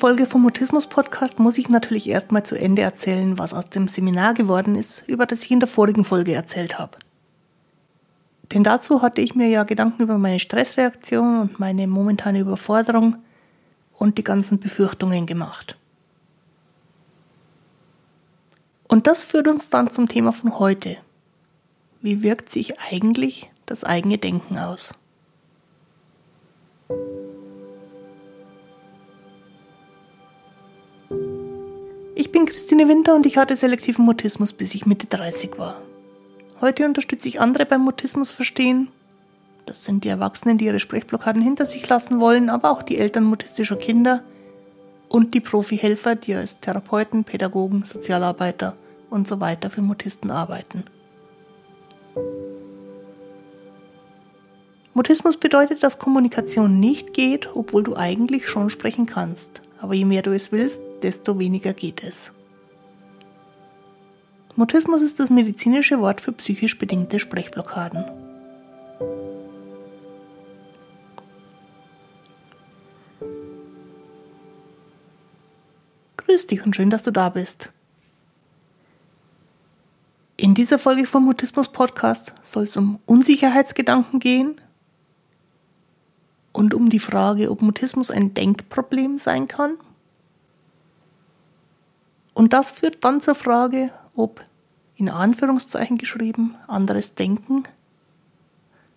Folge vom Mutismus Podcast muss ich natürlich erstmal zu Ende erzählen, was aus dem Seminar geworden ist, über das ich in der vorigen Folge erzählt habe. Denn dazu hatte ich mir ja Gedanken über meine Stressreaktion und meine momentane Überforderung und die ganzen Befürchtungen gemacht. Und das führt uns dann zum Thema von heute. Wie wirkt sich eigentlich das eigene Denken aus? Ich bin Christine Winter und ich hatte selektiven Mutismus, bis ich Mitte 30 war. Heute unterstütze ich andere beim Mutismus verstehen. Das sind die Erwachsenen, die ihre Sprechblockaden hinter sich lassen wollen, aber auch die Eltern mutistischer Kinder und die Profi-Helfer, die als Therapeuten, Pädagogen, Sozialarbeiter und so weiter für Mutisten arbeiten. Mutismus bedeutet, dass Kommunikation nicht geht, obwohl du eigentlich schon sprechen kannst. Aber je mehr du es willst, desto weniger geht es. Mutismus ist das medizinische Wort für psychisch bedingte Sprechblockaden. Grüß dich und schön, dass du da bist. In dieser Folge vom Mutismus Podcast soll es um Unsicherheitsgedanken gehen und um die Frage, ob Mutismus ein Denkproblem sein kann. Und das führt dann zur Frage, ob in Anführungszeichen geschrieben, anderes Denken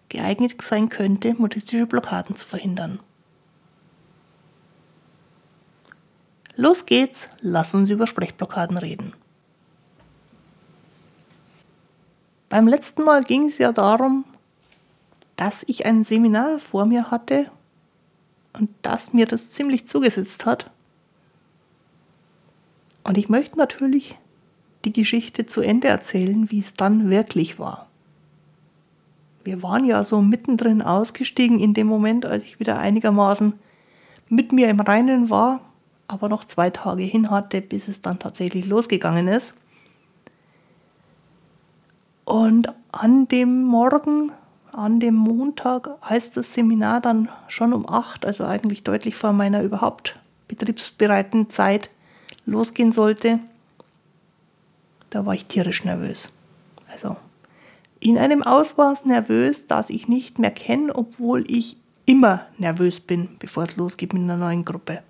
geeignet sein könnte, mutistische Blockaden zu verhindern. Los geht's, lass uns über Sprechblockaden reden. Beim letzten Mal ging es ja darum, dass ich ein Seminar vor mir hatte und dass mir das ziemlich zugesetzt hat. Und ich möchte natürlich die Geschichte zu Ende erzählen, wie es dann wirklich war. Wir waren ja so mittendrin ausgestiegen in dem Moment, als ich wieder einigermaßen mit mir im Reinen war, aber noch zwei Tage hin hatte, bis es dann tatsächlich losgegangen ist. Und an dem Morgen, an dem Montag, als das Seminar dann schon um acht, also eigentlich deutlich vor meiner überhaupt betriebsbereiten Zeit losgehen sollte, da war ich tierisch nervös. Also in einem Ausmaß nervös, das ich nicht mehr kenne, obwohl ich immer nervös bin, bevor es losgeht mit einer neuen Gruppe.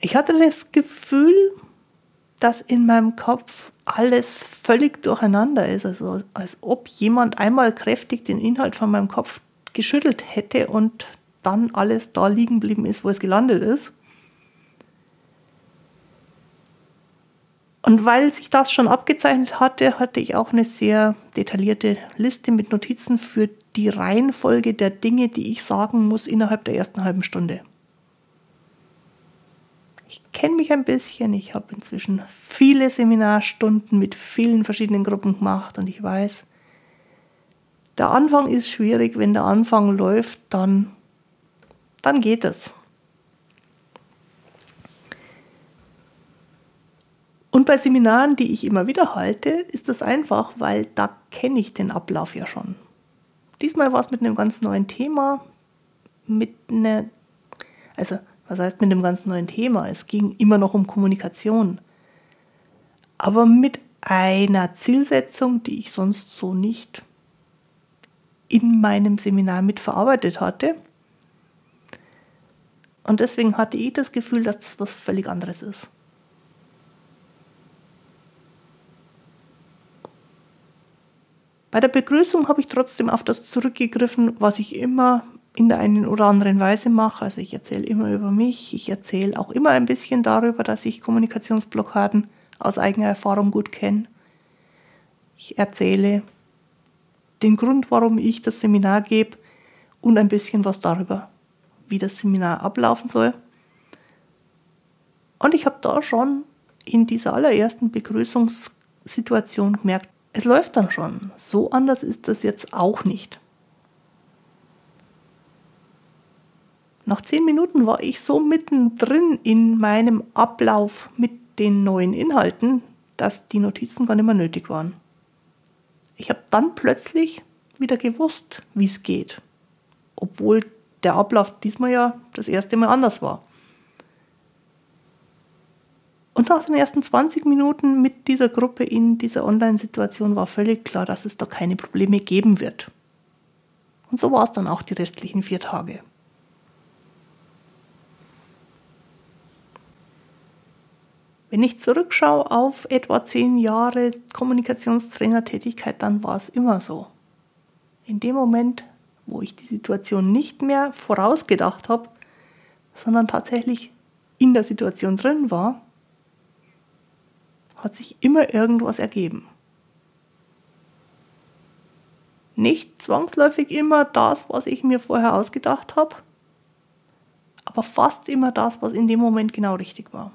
Ich hatte das Gefühl, dass in meinem Kopf alles völlig durcheinander ist, also als ob jemand einmal kräftig den Inhalt von meinem Kopf geschüttelt hätte und dann alles da liegen geblieben ist, wo es gelandet ist. Und weil sich das schon abgezeichnet hatte, hatte ich auch eine sehr detaillierte Liste mit Notizen für die Reihenfolge der Dinge, die ich sagen muss innerhalb der ersten halben Stunde. Ich kenne mich ein bisschen, ich habe inzwischen viele Seminarstunden mit vielen verschiedenen Gruppen gemacht und ich weiß, der Anfang ist schwierig, wenn der Anfang läuft, dann dann geht es. Und bei Seminaren, die ich immer wieder halte, ist das einfach, weil da kenne ich den Ablauf ja schon. Diesmal war es mit einem ganz neuen Thema, mit einer, also was heißt mit einem ganz neuen Thema? Es ging immer noch um Kommunikation, aber mit einer Zielsetzung, die ich sonst so nicht in meinem Seminar mitverarbeitet hatte. Und deswegen hatte ich das Gefühl, dass das was völlig anderes ist. Bei der Begrüßung habe ich trotzdem auf das zurückgegriffen, was ich immer in der einen oder anderen Weise mache. Also ich erzähle immer über mich, ich erzähle auch immer ein bisschen darüber, dass ich Kommunikationsblockaden aus eigener Erfahrung gut kenne. Ich erzähle den Grund, warum ich das Seminar gebe und ein bisschen was darüber, wie das Seminar ablaufen soll. Und ich habe da schon in dieser allerersten Begrüßungssituation gemerkt, es läuft dann schon. So anders ist das jetzt auch nicht. Nach zehn Minuten war ich so mittendrin in meinem Ablauf mit den neuen Inhalten, dass die Notizen gar nicht mehr nötig waren. Ich habe dann plötzlich wieder gewusst, wie es geht. Obwohl der Ablauf diesmal ja das erste Mal anders war. Und nach den ersten 20 Minuten mit dieser Gruppe in dieser Online-Situation war völlig klar, dass es da keine Probleme geben wird. Und so war es dann auch die restlichen vier Tage. Wenn ich zurückschaue auf etwa zehn Jahre Kommunikationstrainertätigkeit, dann war es immer so. In dem Moment, wo ich die Situation nicht mehr vorausgedacht habe, sondern tatsächlich in der Situation drin war, hat sich immer irgendwas ergeben. Nicht zwangsläufig immer das, was ich mir vorher ausgedacht habe, aber fast immer das, was in dem Moment genau richtig war.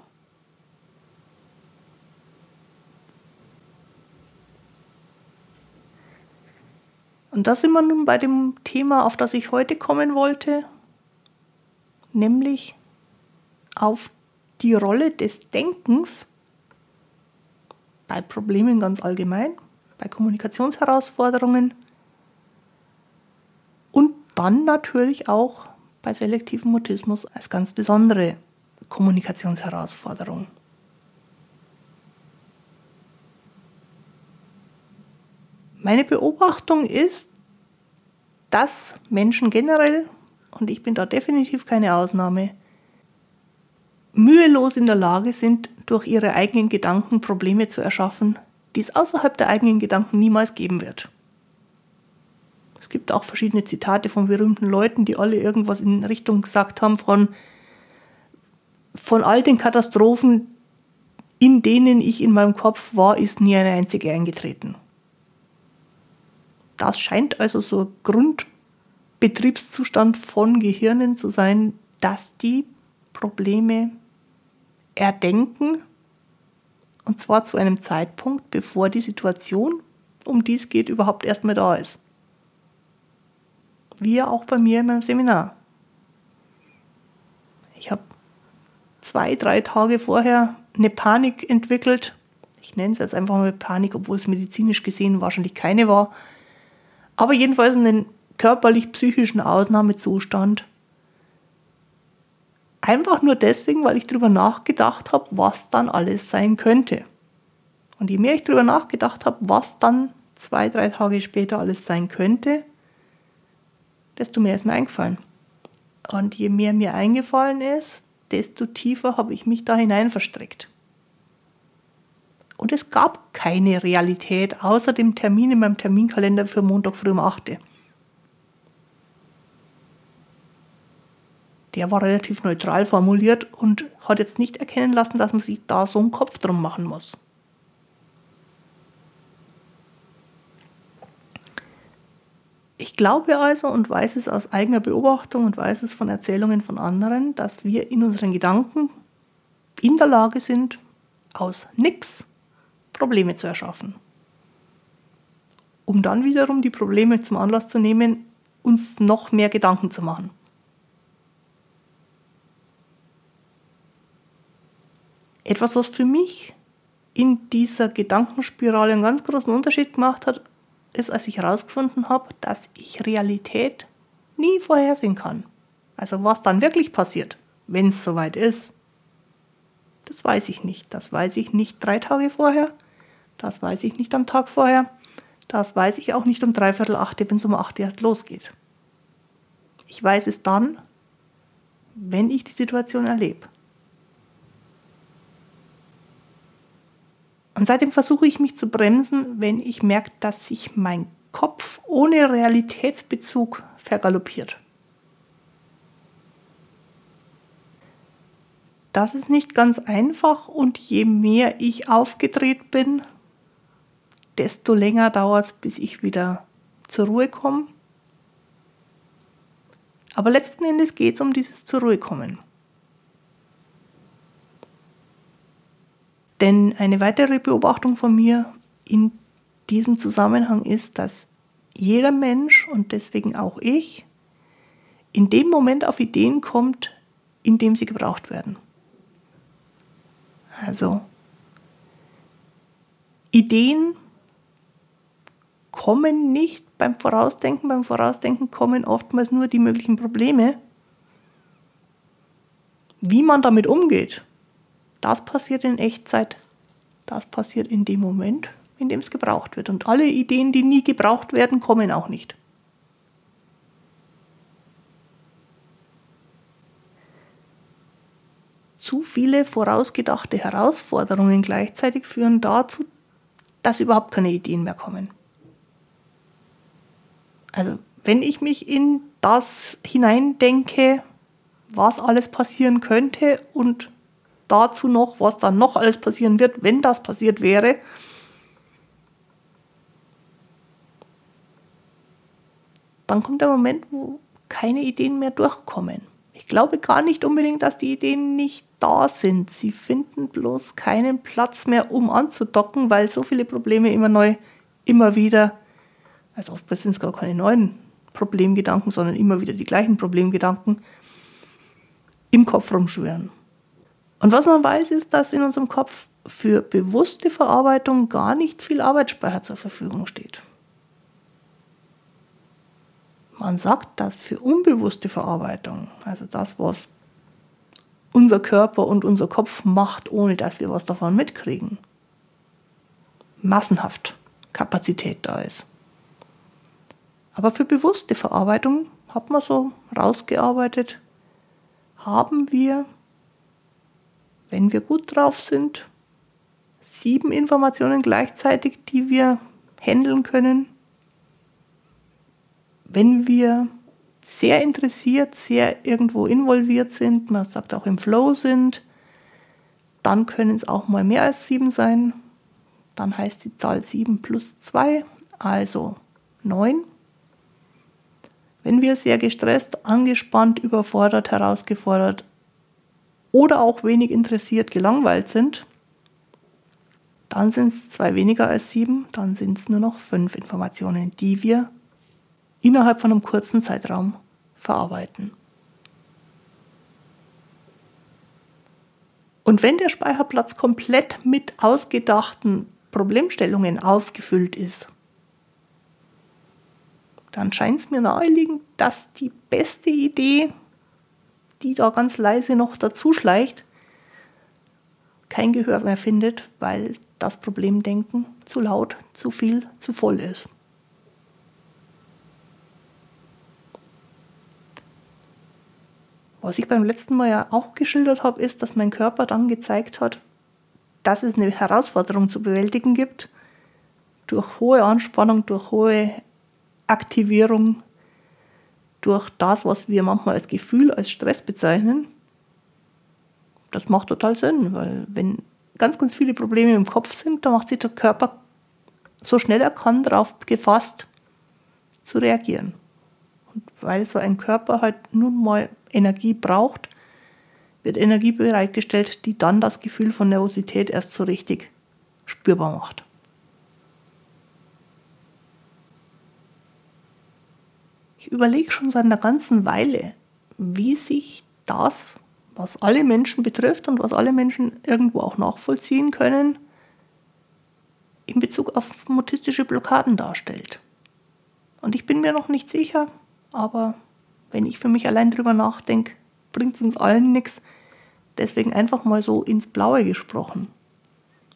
Und da sind wir nun bei dem Thema, auf das ich heute kommen wollte, nämlich auf die Rolle des Denkens bei Problemen ganz allgemein, bei Kommunikationsherausforderungen und dann natürlich auch bei selektivem Mutismus als ganz besondere Kommunikationsherausforderung. Meine Beobachtung ist, dass Menschen generell, und ich bin da definitiv keine Ausnahme, mühelos in der Lage sind, durch ihre eigenen Gedanken Probleme zu erschaffen, die es außerhalb der eigenen Gedanken niemals geben wird. Es gibt auch verschiedene Zitate von berühmten Leuten, die alle irgendwas in Richtung gesagt haben von, von all den Katastrophen, in denen ich in meinem Kopf war, ist nie eine einzige eingetreten. Das scheint also so Grundbetriebszustand von Gehirnen zu sein, dass die Probleme erdenken, und zwar zu einem Zeitpunkt, bevor die Situation, um die es geht, überhaupt erstmal da ist. Wie auch bei mir in meinem Seminar. Ich habe zwei, drei Tage vorher eine Panik entwickelt. Ich nenne es jetzt einfach mal Panik, obwohl es medizinisch gesehen wahrscheinlich keine war. Aber jedenfalls einen körperlich-psychischen Ausnahmezustand, Einfach nur deswegen, weil ich darüber nachgedacht habe, was dann alles sein könnte. Und je mehr ich darüber nachgedacht habe, was dann zwei, drei Tage später alles sein könnte, desto mehr ist mir eingefallen. Und je mehr mir eingefallen ist, desto tiefer habe ich mich da hinein verstrickt. Und es gab keine Realität außer dem Termin in meinem Terminkalender für Montag früh um 8 Uhr. der war relativ neutral formuliert und hat jetzt nicht erkennen lassen, dass man sich da so einen Kopf drum machen muss. Ich glaube also und weiß es aus eigener Beobachtung und weiß es von Erzählungen von anderen, dass wir in unseren Gedanken in der Lage sind, aus nichts Probleme zu erschaffen. Um dann wiederum die Probleme zum Anlass zu nehmen, uns noch mehr Gedanken zu machen. Etwas, was für mich in dieser Gedankenspirale einen ganz großen Unterschied gemacht hat, ist, als ich herausgefunden habe, dass ich Realität nie vorhersehen kann. Also was dann wirklich passiert, wenn es soweit ist, das weiß ich nicht. Das weiß ich nicht drei Tage vorher, das weiß ich nicht am Tag vorher, das weiß ich auch nicht um dreiviertel acht, wenn es um acht erst losgeht. Ich weiß es dann, wenn ich die Situation erlebe. Und seitdem versuche ich mich zu bremsen, wenn ich merke, dass sich mein Kopf ohne Realitätsbezug vergaloppiert. Das ist nicht ganz einfach und je mehr ich aufgedreht bin, desto länger dauert es, bis ich wieder zur Ruhe komme. Aber letzten Endes geht es um dieses zur Ruhe kommen. Denn eine weitere Beobachtung von mir in diesem Zusammenhang ist, dass jeder Mensch und deswegen auch ich in dem Moment auf Ideen kommt, in dem sie gebraucht werden. Also Ideen kommen nicht beim Vorausdenken. Beim Vorausdenken kommen oftmals nur die möglichen Probleme. Wie man damit umgeht, das passiert in Echtzeit. Das passiert in dem Moment, in dem es gebraucht wird. Und alle Ideen, die nie gebraucht werden, kommen auch nicht. Zu viele vorausgedachte Herausforderungen gleichzeitig führen dazu, dass überhaupt keine Ideen mehr kommen. Also wenn ich mich in das hineindenke, was alles passieren könnte und dazu noch, was dann noch alles passieren wird, wenn das passiert wäre, dann kommt der Moment, wo keine Ideen mehr durchkommen. Ich glaube gar nicht unbedingt, dass die Ideen nicht da sind. Sie finden bloß keinen Platz mehr, um anzudocken, weil so viele Probleme immer neu, immer wieder, also oftmals sind es gar keine neuen Problemgedanken, sondern immer wieder die gleichen Problemgedanken im Kopf rumschwören. Und was man weiß, ist, dass in unserem Kopf für bewusste Verarbeitung gar nicht viel Arbeitsspeicher zur Verfügung steht. Man sagt, dass für unbewusste Verarbeitung, also das, was unser Körper und unser Kopf macht, ohne dass wir was davon mitkriegen, massenhaft Kapazität da ist. Aber für bewusste Verarbeitung hat man so rausgearbeitet, haben wir, wenn wir gut drauf sind, sieben Informationen gleichzeitig, die wir handeln können. Wenn wir sehr interessiert, sehr irgendwo involviert sind, man sagt auch im Flow sind, dann können es auch mal mehr als sieben sein. Dann heißt die Zahl 7 plus 2, also 9. Wenn wir sehr gestresst, angespannt, überfordert, herausgefordert oder auch wenig interessiert, gelangweilt sind, dann sind es zwei weniger als sieben, dann sind es nur noch fünf Informationen, die wir innerhalb von einem kurzen Zeitraum verarbeiten. Und wenn der Speicherplatz komplett mit ausgedachten Problemstellungen aufgefüllt ist, dann scheint es mir naheliegend, dass die beste Idee, die da ganz leise noch dazu schleicht, kein Gehör mehr findet, weil das Problemdenken zu laut, zu viel, zu voll ist. Was ich beim letzten Mal ja auch geschildert habe, ist, dass mein Körper dann gezeigt hat, dass es eine Herausforderung zu bewältigen gibt. Durch hohe Anspannung, durch hohe Aktivierung, durch das, was wir manchmal als Gefühl, als Stress bezeichnen. Das macht total Sinn, weil wenn ganz, ganz viele Probleme im Kopf sind, dann macht sich der Körper so schnell er kann darauf gefasst zu reagieren. Und weil so ein Körper halt nun mal Energie braucht, wird Energie bereitgestellt, die dann das Gefühl von Nervosität erst so richtig spürbar macht. Ich überlege schon seit einer ganzen Weile, wie sich das, was alle Menschen betrifft und was alle Menschen irgendwo auch nachvollziehen können, in Bezug auf mutistische Blockaden darstellt. Und ich bin mir noch nicht sicher, aber wenn ich für mich allein drüber nachdenke, bringt es uns allen nichts. Deswegen einfach mal so ins Blaue gesprochen.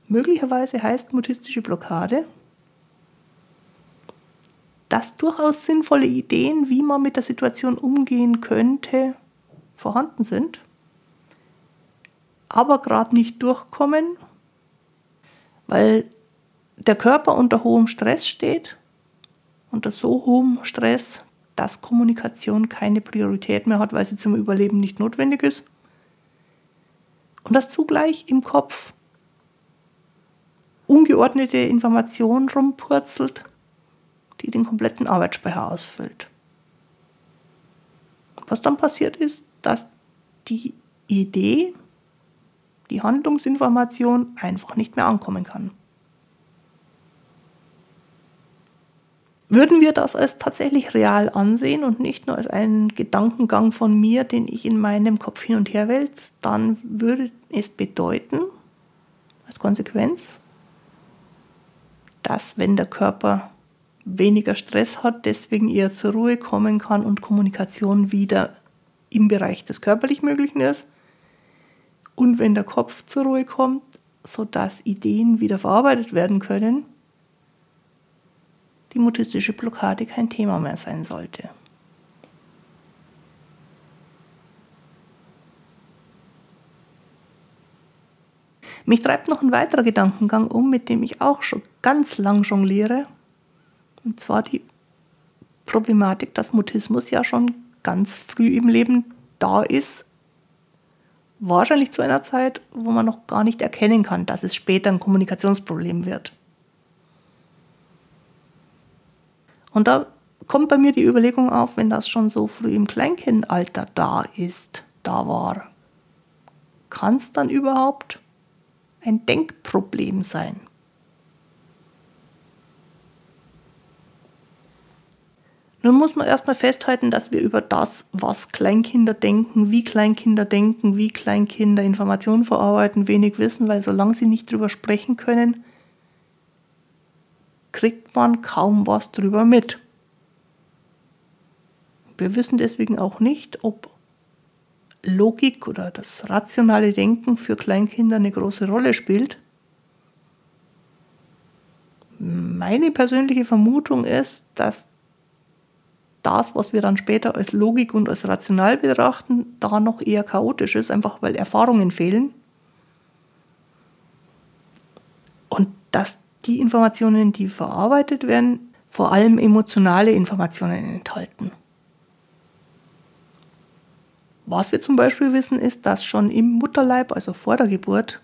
Möglicherweise heißt mutistische Blockade, dass durchaus sinnvolle Ideen, wie man mit der Situation umgehen könnte, vorhanden sind, aber gerade nicht durchkommen, weil der Körper unter hohem Stress steht, unter so hohem Stress, dass Kommunikation keine Priorität mehr hat, weil sie zum Überleben nicht notwendig ist. Und dass zugleich im Kopf ungeordnete Information rumpurzelt, die den kompletten Arbeitsspeicher ausfüllt. Was dann passiert ist, dass die Idee, die Handlungsinformation einfach nicht mehr ankommen kann. Würden wir das als tatsächlich real ansehen und nicht nur als einen Gedankengang von mir, den ich in meinem Kopf hin und her wälze, dann würde es bedeuten, als Konsequenz, dass wenn der Körper weniger Stress hat, deswegen eher zur Ruhe kommen kann und Kommunikation wieder im Bereich des körperlich Möglichen ist. Und wenn der Kopf zur Ruhe kommt, sodass Ideen wieder verarbeitet werden können, die mutistische Blockade kein Thema mehr sein sollte. Mich treibt noch ein weiterer Gedankengang um, mit dem ich auch schon ganz lang jongliere. Und zwar die Problematik, dass Mutismus ja schon ganz früh im Leben da ist. Wahrscheinlich zu einer Zeit, wo man noch gar nicht erkennen kann, dass es später ein Kommunikationsproblem wird. Und da kommt bei mir die Überlegung auf, wenn das schon so früh im Kleinkindalter da ist, da war, kann es dann überhaupt ein Denkproblem sein. Nun muss man erstmal festhalten, dass wir über das, was Kleinkinder denken, wie Kleinkinder denken, wie Kleinkinder Informationen verarbeiten, wenig wissen, weil solange sie nicht drüber sprechen können, kriegt man kaum was drüber mit. Wir wissen deswegen auch nicht, ob Logik oder das rationale Denken für Kleinkinder eine große Rolle spielt. Meine persönliche Vermutung ist, dass das, was wir dann später als Logik und als rational betrachten, da noch eher chaotisch ist, einfach weil Erfahrungen fehlen. Und dass die Informationen, die verarbeitet werden, vor allem emotionale Informationen enthalten. Was wir zum Beispiel wissen, ist, dass schon im Mutterleib, also vor der Geburt,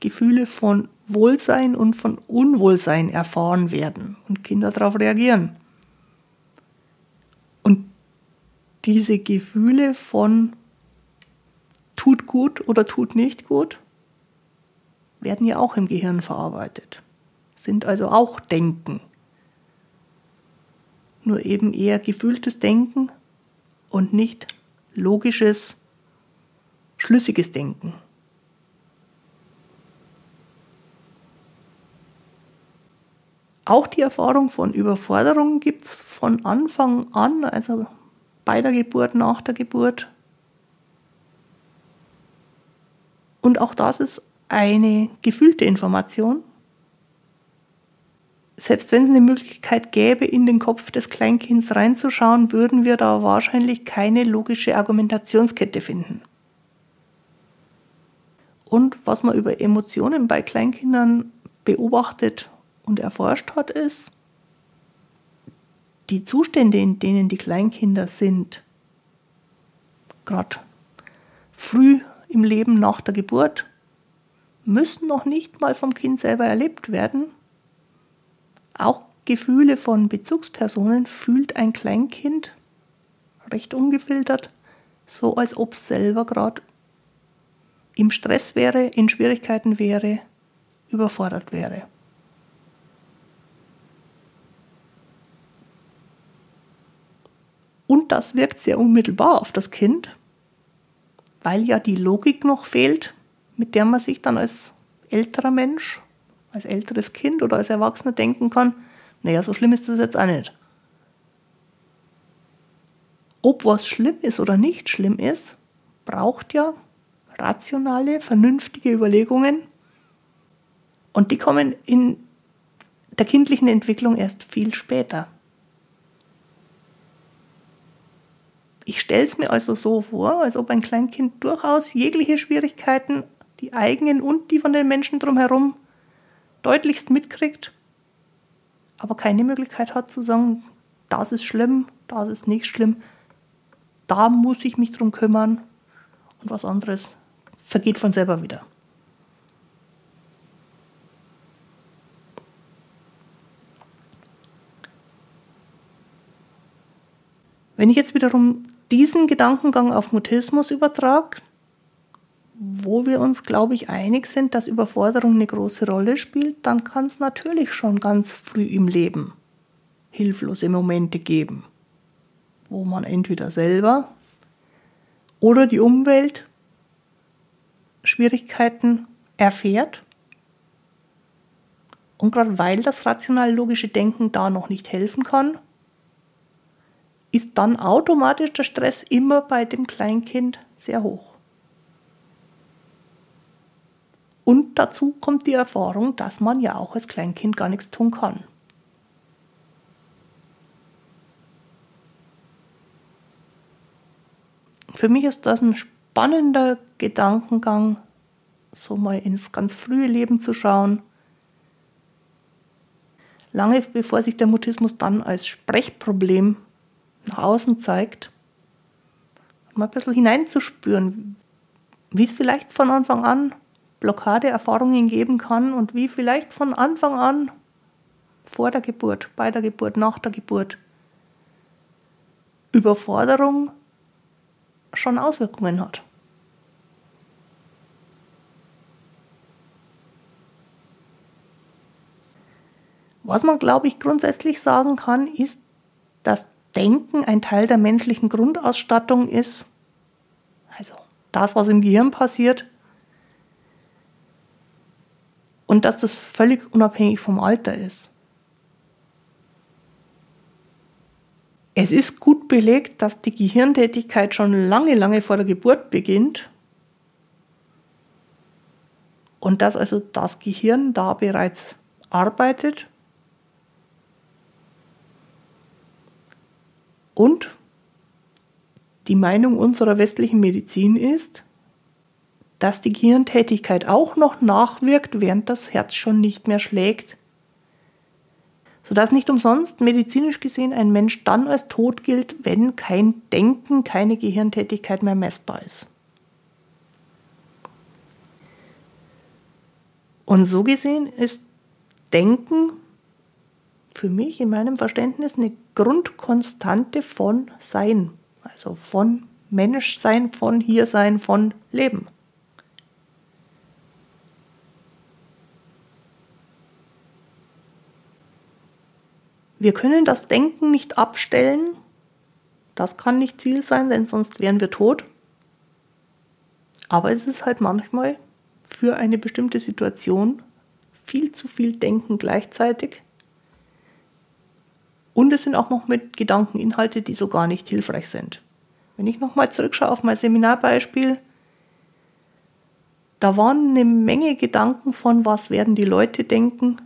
Gefühle von Wohlsein und von Unwohlsein erfahren werden und Kinder darauf reagieren. Und diese Gefühle von tut gut oder tut nicht gut werden ja auch im Gehirn verarbeitet, sind also auch Denken. Nur eben eher gefühltes Denken und nicht logisches, schlüssiges Denken. Auch die Erfahrung von Überforderung gibt es von Anfang an, also bei der Geburt, nach der Geburt. Und auch das ist eine gefühlte Information selbst wenn es eine Möglichkeit gäbe, in den Kopf des Kleinkinds reinzuschauen, würden wir da wahrscheinlich keine logische Argumentationskette finden. Und was man über Emotionen bei Kleinkindern beobachtet und erforscht hat, ist, die Zustände, in denen die Kleinkinder sind, gerade früh im Leben nach der Geburt, müssen noch nicht mal vom Kind selber erlebt werden, auch Gefühle von Bezugspersonen fühlt ein Kleinkind recht ungefiltert, so als ob es selber gerade im Stress wäre, in Schwierigkeiten wäre, überfordert wäre. Und das wirkt sehr unmittelbar auf das Kind, weil ja die Logik noch fehlt, mit der man sich dann als älterer Mensch als älteres Kind oder als Erwachsener denken kann, naja, so schlimm ist das jetzt auch nicht. Ob was schlimm ist oder nicht schlimm ist, braucht ja rationale, vernünftige Überlegungen. Und die kommen in der kindlichen Entwicklung erst viel später. Ich stelle es mir also so vor, als ob ein Kleinkind durchaus jegliche Schwierigkeiten, die eigenen und die von den Menschen drumherum, deutlichst mitkriegt, aber keine Möglichkeit hat zu sagen, das ist schlimm, das ist nicht schlimm, da muss ich mich drum kümmern und was anderes vergeht von selber wieder. Wenn ich jetzt wiederum diesen Gedankengang auf Mutismus übertrage, wo wir uns, glaube ich, einig sind, dass Überforderung eine große Rolle spielt, dann kann es natürlich schon ganz früh im Leben hilflose Momente geben, wo man entweder selber oder die Umwelt Schwierigkeiten erfährt. Und gerade weil das rational-logische Denken da noch nicht helfen kann, ist dann automatisch der Stress immer bei dem Kleinkind sehr hoch. Und dazu kommt die Erfahrung, dass man ja auch als Kleinkind gar nichts tun kann. Für mich ist das ein spannender Gedankengang, so mal ins ganz frühe Leben zu schauen. Lange bevor sich der Mutismus dann als Sprechproblem nach außen zeigt, mal ein bisschen hineinzuspüren, wie es vielleicht von Anfang an Blockadeerfahrungen geben kann und wie vielleicht von Anfang an vor der Geburt, bei der Geburt, nach der Geburt Überforderung schon Auswirkungen hat. Was man, glaube ich, grundsätzlich sagen kann, ist, dass Denken ein Teil der menschlichen Grundausstattung ist. Also das, was im Gehirn passiert, und dass das völlig unabhängig vom Alter ist. Es ist gut belegt, dass die Gehirntätigkeit schon lange, lange vor der Geburt beginnt und dass also das Gehirn da bereits arbeitet und die Meinung unserer westlichen Medizin ist, dass die Gehirntätigkeit auch noch nachwirkt, während das Herz schon nicht mehr schlägt. Sodass nicht umsonst medizinisch gesehen ein Mensch dann als tot gilt, wenn kein Denken, keine Gehirntätigkeit mehr messbar ist. Und so gesehen ist Denken für mich in meinem Verständnis eine Grundkonstante von Sein, also von Menschsein, von Hiersein, von Leben. Wir können das Denken nicht abstellen. Das kann nicht Ziel sein, denn sonst wären wir tot. Aber es ist halt manchmal für eine bestimmte Situation viel zu viel Denken gleichzeitig. Und es sind auch noch mit Gedankeninhalte, die so gar nicht hilfreich sind. Wenn ich nochmal zurückschaue auf mein Seminarbeispiel, da waren eine Menge Gedanken von, was werden die Leute denken,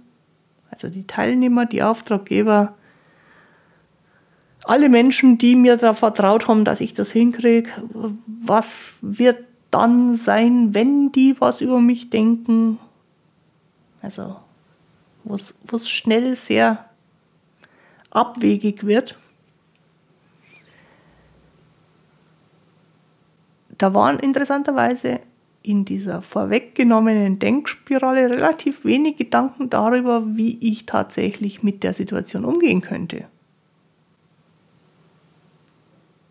also die Teilnehmer, die Auftraggeber, alle Menschen, die mir da vertraut haben, dass ich das hinkriege, was wird dann sein, wenn die was über mich denken? Also, wo es schnell sehr abwegig wird. Da waren interessanterweise in dieser vorweggenommenen Denkspirale relativ wenig Gedanken darüber, wie ich tatsächlich mit der Situation umgehen könnte.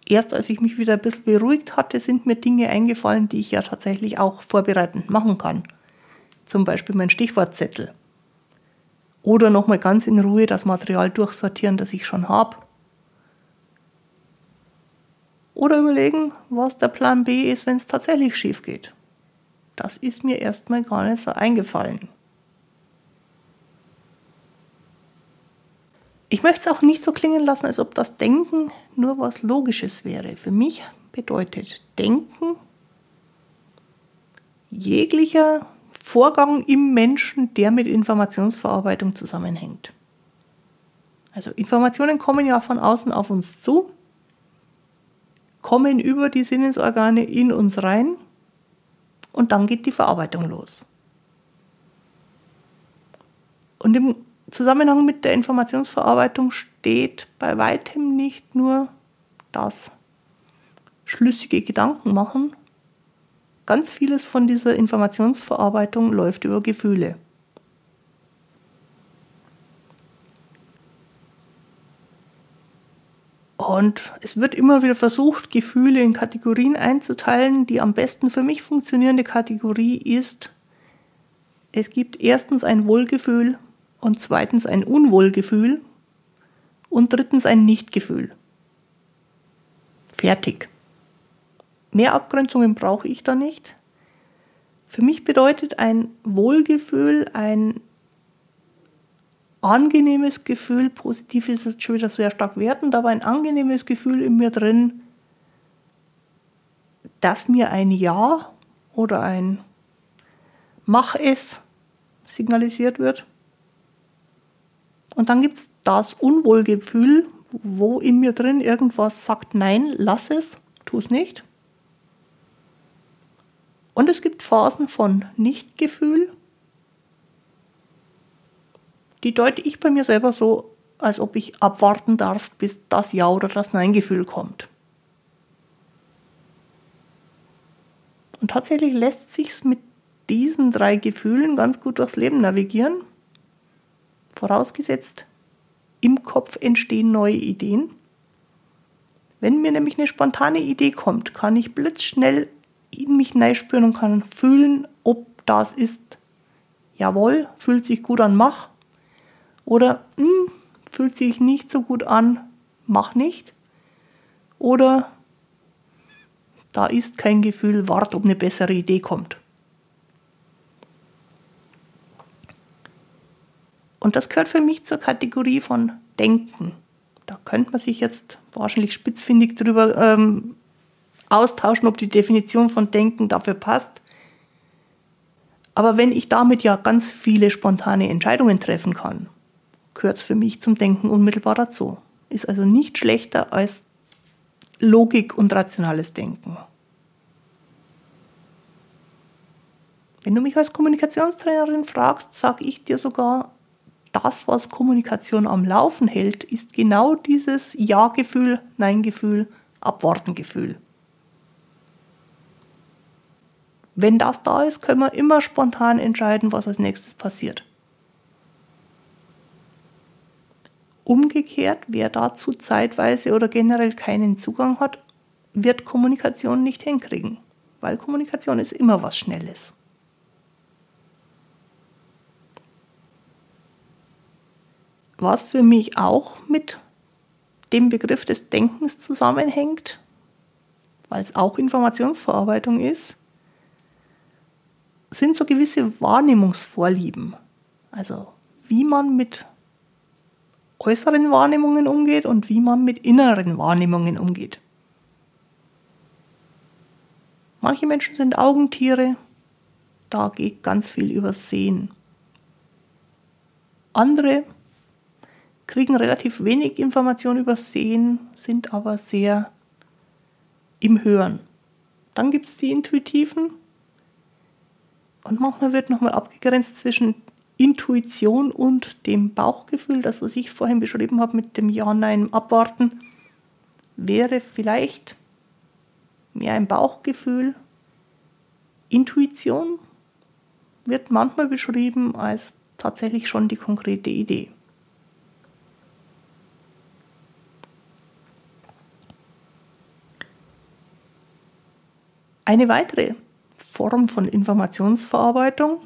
Erst als ich mich wieder ein bisschen beruhigt hatte, sind mir Dinge eingefallen, die ich ja tatsächlich auch vorbereitend machen kann. Zum Beispiel mein Stichwortzettel. Oder nochmal ganz in Ruhe das Material durchsortieren, das ich schon habe. Oder überlegen, was der Plan B ist, wenn es tatsächlich schief geht. Das ist mir erstmal gar nicht so eingefallen. Ich möchte es auch nicht so klingen lassen, als ob das Denken nur was Logisches wäre. Für mich bedeutet Denken jeglicher Vorgang im Menschen, der mit Informationsverarbeitung zusammenhängt. Also Informationen kommen ja von außen auf uns zu, kommen über die Sinnesorgane in uns rein und dann geht die Verarbeitung los. Und im Zusammenhang mit der Informationsverarbeitung steht bei weitem nicht nur das schlüssige Gedanken machen. Ganz vieles von dieser Informationsverarbeitung läuft über Gefühle. Und es wird immer wieder versucht, Gefühle in Kategorien einzuteilen. Die am besten für mich funktionierende Kategorie ist, es gibt erstens ein Wohlgefühl und zweitens ein Unwohlgefühl und drittens ein Nichtgefühl. Fertig. Mehr Abgrenzungen brauche ich da nicht. Für mich bedeutet ein Wohlgefühl ein angenehmes Gefühl, positiv ist jetzt schon wieder sehr stark wertend, aber ein angenehmes Gefühl in mir drin, dass mir ein Ja oder ein Mach es signalisiert wird. Und dann gibt es das Unwohlgefühl, wo in mir drin irgendwas sagt, nein, lass es, tu es nicht. Und es gibt Phasen von Nichtgefühl, die deute ich bei mir selber so, als ob ich abwarten darf, bis das Ja oder das Nein-Gefühl kommt. Und tatsächlich lässt sich's mit diesen drei Gefühlen ganz gut durchs Leben navigieren. Vorausgesetzt, im Kopf entstehen neue Ideen. Wenn mir nämlich eine spontane Idee kommt, kann ich blitzschnell in mich spüren und kann fühlen, ob das ist, jawohl, fühlt sich gut an, mach. Oder hm, fühlt sich nicht so gut an, mach nicht. Oder da ist kein Gefühl, wart, ob eine bessere Idee kommt. Und das gehört für mich zur Kategorie von Denken. Da könnte man sich jetzt wahrscheinlich spitzfindig darüber ähm, austauschen, ob die Definition von Denken dafür passt. Aber wenn ich damit ja ganz viele spontane Entscheidungen treffen kann, gehört es für mich zum Denken unmittelbar dazu. Ist also nicht schlechter als Logik und rationales Denken. Wenn du mich als Kommunikationstrainerin fragst, sage ich dir sogar, das, was Kommunikation am Laufen hält, ist genau dieses Ja-Gefühl, Nein-Gefühl, Abwarten-Gefühl. Wenn das da ist, können wir immer spontan entscheiden, was als nächstes passiert. Umgekehrt, wer dazu zeitweise oder generell keinen Zugang hat, wird Kommunikation nicht hinkriegen, weil Kommunikation ist immer was Schnelles. Was für mich auch mit dem Begriff des Denkens zusammenhängt, weil es auch Informationsverarbeitung ist, sind so gewisse Wahrnehmungsvorlieben. Also wie man mit äußeren Wahrnehmungen umgeht und wie man mit inneren Wahrnehmungen umgeht. Manche Menschen sind Augentiere, da geht ganz viel übers Sehen. Andere kriegen relativ wenig Information übers Sehen, sind aber sehr im Hören. Dann gibt es die Intuitiven und manchmal wird nochmal abgegrenzt zwischen Intuition und dem Bauchgefühl, das, was ich vorhin beschrieben habe mit dem Ja, Nein, Abwarten, wäre vielleicht mehr ein Bauchgefühl. Intuition wird manchmal beschrieben als tatsächlich schon die konkrete Idee. Eine weitere Form von Informationsverarbeitung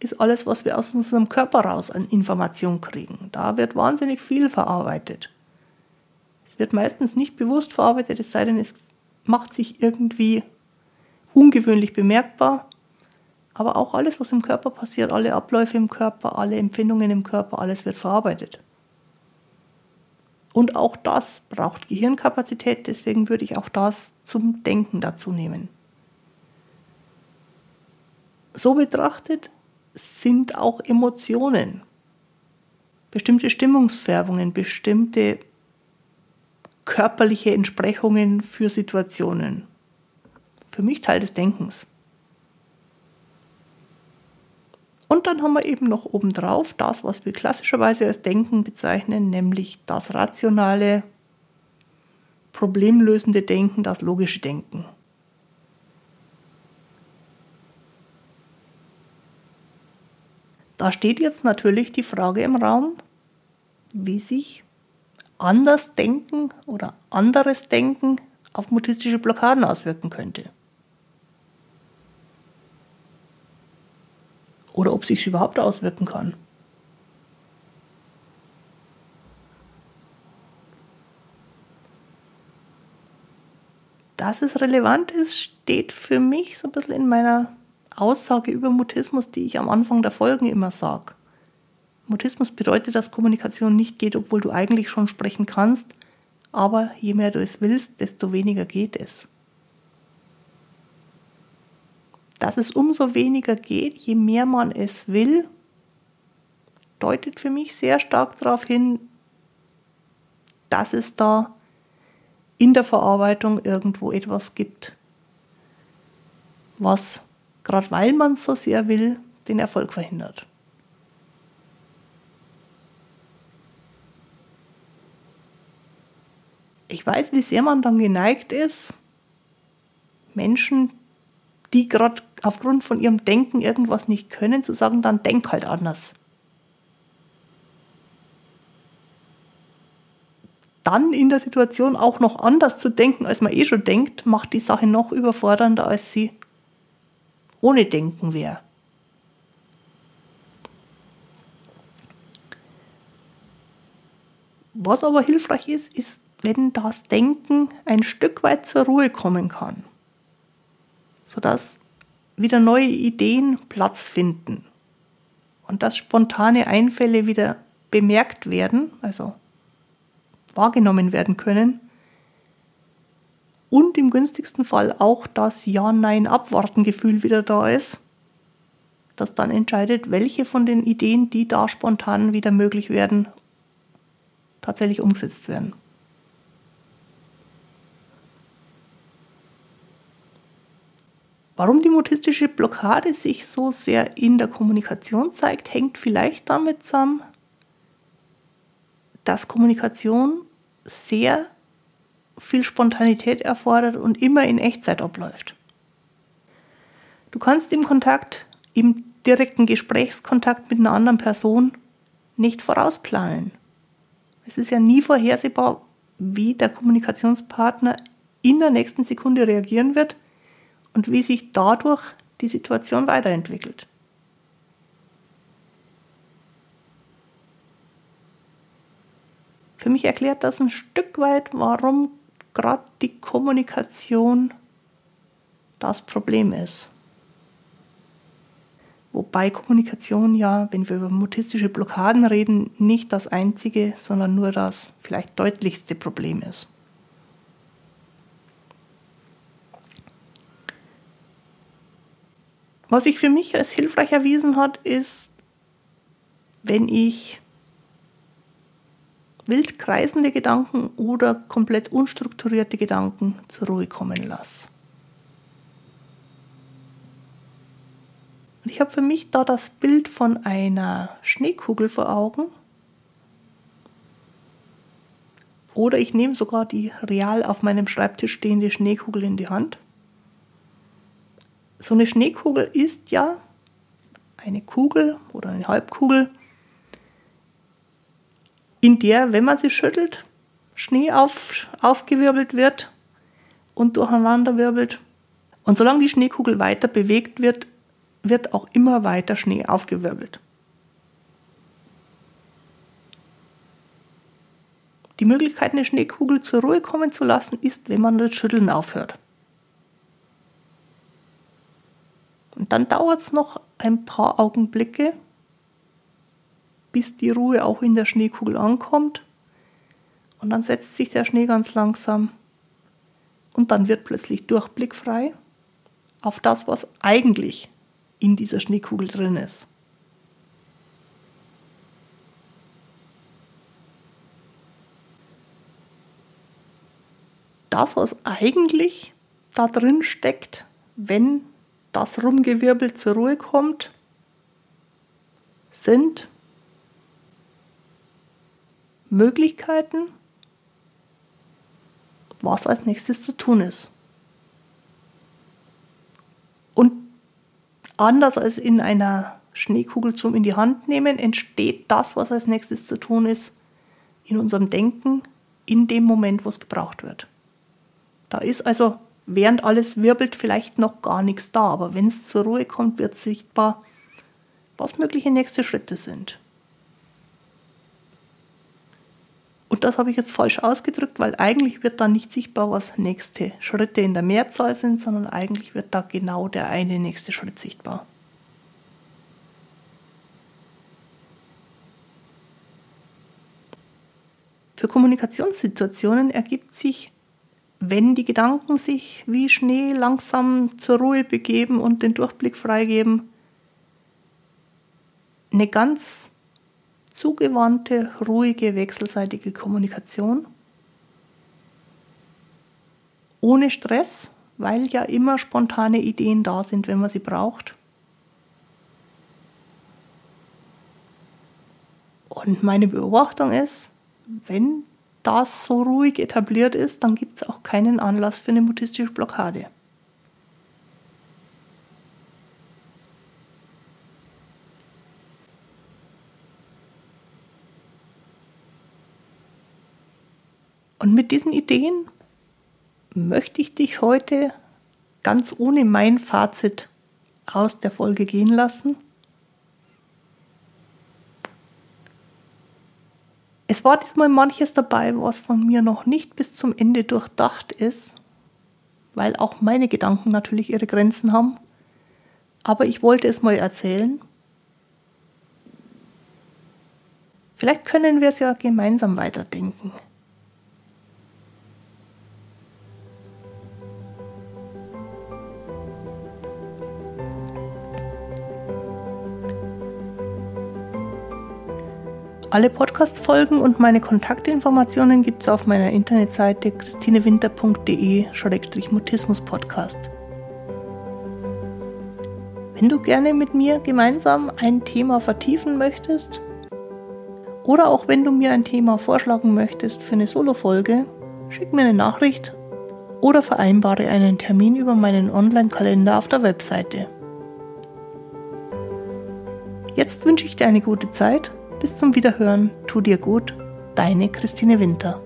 ist alles, was wir aus unserem Körper raus an Information kriegen. Da wird wahnsinnig viel verarbeitet. Es wird meistens nicht bewusst verarbeitet, es sei denn, es macht sich irgendwie ungewöhnlich bemerkbar. Aber auch alles, was im Körper passiert, alle Abläufe im Körper, alle Empfindungen im Körper, alles wird verarbeitet. Und auch das braucht Gehirnkapazität, deswegen würde ich auch das zum Denken dazu nehmen. So betrachtet sind auch Emotionen, bestimmte Stimmungsfärbungen, bestimmte körperliche Entsprechungen für Situationen. Für mich Teil des Denkens. Und dann haben wir eben noch obendrauf das, was wir klassischerweise als Denken bezeichnen, nämlich das rationale, problemlösende Denken, das logische Denken. Da steht jetzt natürlich die Frage im Raum, wie sich anders Denken oder anderes Denken auf mutistische Blockaden auswirken könnte. Oder ob sich überhaupt auswirken kann. Dass es relevant ist, steht für mich so ein bisschen in meiner Aussage über Mutismus, die ich am Anfang der Folgen immer sage. Mutismus bedeutet, dass Kommunikation nicht geht, obwohl du eigentlich schon sprechen kannst, aber je mehr du es willst, desto weniger geht es. Dass es umso weniger geht, je mehr man es will, deutet für mich sehr stark darauf hin, dass es da in der Verarbeitung irgendwo etwas gibt, was, gerade weil man es so sehr will, den Erfolg verhindert. Ich weiß, wie sehr man dann geneigt ist, Menschen, die gerade aufgrund von ihrem Denken irgendwas nicht können, zu sagen, dann denk halt anders. dann in der Situation auch noch anders zu denken, als man eh schon denkt, macht die Sache noch überfordernder, als sie ohne Denken wäre. Was aber hilfreich ist, ist, wenn das Denken ein Stück weit zur Ruhe kommen kann, sodass wieder neue Ideen Platz finden und dass spontane Einfälle wieder bemerkt werden, also wahrgenommen werden können. Und im günstigsten Fall auch das Ja-Nein-Abwarten-Gefühl wieder da ist, das dann entscheidet, welche von den Ideen, die da spontan wieder möglich werden, tatsächlich umgesetzt werden. Warum die mutistische Blockade sich so sehr in der Kommunikation zeigt, hängt vielleicht damit zusammen, dass Kommunikation sehr viel Spontanität erfordert und immer in Echtzeit abläuft. Du kannst im Kontakt, im direkten Gesprächskontakt mit einer anderen Person nicht vorausplanen. Es ist ja nie vorhersehbar, wie der Kommunikationspartner in der nächsten Sekunde reagieren wird und wie sich dadurch die Situation weiterentwickelt. Für mich erklärt das ein Stück weit, warum gerade die Kommunikation das Problem ist. Wobei Kommunikation ja, wenn wir über mutistische Blockaden reden, nicht das einzige, sondern nur das vielleicht deutlichste Problem ist. Was sich für mich als hilfreich erwiesen hat, ist, wenn ich wild kreisende Gedanken oder komplett unstrukturierte Gedanken zur Ruhe kommen lasse. Und ich habe für mich da das Bild von einer Schneekugel vor Augen. Oder ich nehme sogar die real auf meinem Schreibtisch stehende Schneekugel in die Hand. So eine Schneekugel ist ja eine Kugel oder eine Halbkugel, in der, wenn man sie schüttelt, Schnee auf, aufgewirbelt wird und durcheinander wirbelt. Und solange die Schneekugel weiter bewegt wird, wird auch immer weiter Schnee aufgewirbelt. Die Möglichkeit, eine Schneekugel zur Ruhe kommen zu lassen, ist, wenn man das Schütteln aufhört. Und dann dauert es noch ein paar Augenblicke, bis die Ruhe auch in der Schneekugel ankommt. Und dann setzt sich der Schnee ganz langsam und dann wird plötzlich Durchblick frei auf das, was eigentlich in dieser Schneekugel drin ist. Das, was eigentlich da drin steckt, wenn das Rumgewirbel zur Ruhe kommt, sind Möglichkeiten, was als nächstes zu tun ist. Und anders als in einer Schneekugel zum in die Hand nehmen, entsteht das, was als nächstes zu tun ist, in unserem Denken in dem Moment, wo es gebraucht wird. Da ist also, während alles wirbelt, vielleicht noch gar nichts da, aber wenn es zur Ruhe kommt, wird sichtbar, was mögliche nächste Schritte sind. Und das habe ich jetzt falsch ausgedrückt, weil eigentlich wird da nicht sichtbar, was nächste Schritte in der Mehrzahl sind, sondern eigentlich wird da genau der eine nächste Schritt sichtbar. Für Kommunikationssituationen ergibt sich, wenn die Gedanken sich wie Schnee langsam zur Ruhe begeben und den Durchblick freigeben, eine ganz zugewandte, ruhige, wechselseitige Kommunikation. Ohne Stress, weil ja immer spontane Ideen da sind, wenn man sie braucht. Und meine Beobachtung ist, wenn das so ruhig etabliert ist, dann gibt es auch keinen Anlass für eine mutistische Blockade. Und mit diesen Ideen möchte ich dich heute ganz ohne mein Fazit aus der Folge gehen lassen. Es war diesmal manches dabei, was von mir noch nicht bis zum Ende durchdacht ist, weil auch meine Gedanken natürlich ihre Grenzen haben. Aber ich wollte es mal erzählen. Vielleicht können wir es ja gemeinsam weiterdenken. Alle Podcast-Folgen und meine Kontaktinformationen gibt es auf meiner Internetseite christinewinter.de-mutismus-podcast. Wenn du gerne mit mir gemeinsam ein Thema vertiefen möchtest oder auch wenn du mir ein Thema vorschlagen möchtest für eine Solo-Folge, schick mir eine Nachricht oder vereinbare einen Termin über meinen Online-Kalender auf der Webseite. Jetzt wünsche ich dir eine gute Zeit bis zum Wiederhören. Tu dir gut. Deine Christine Winter.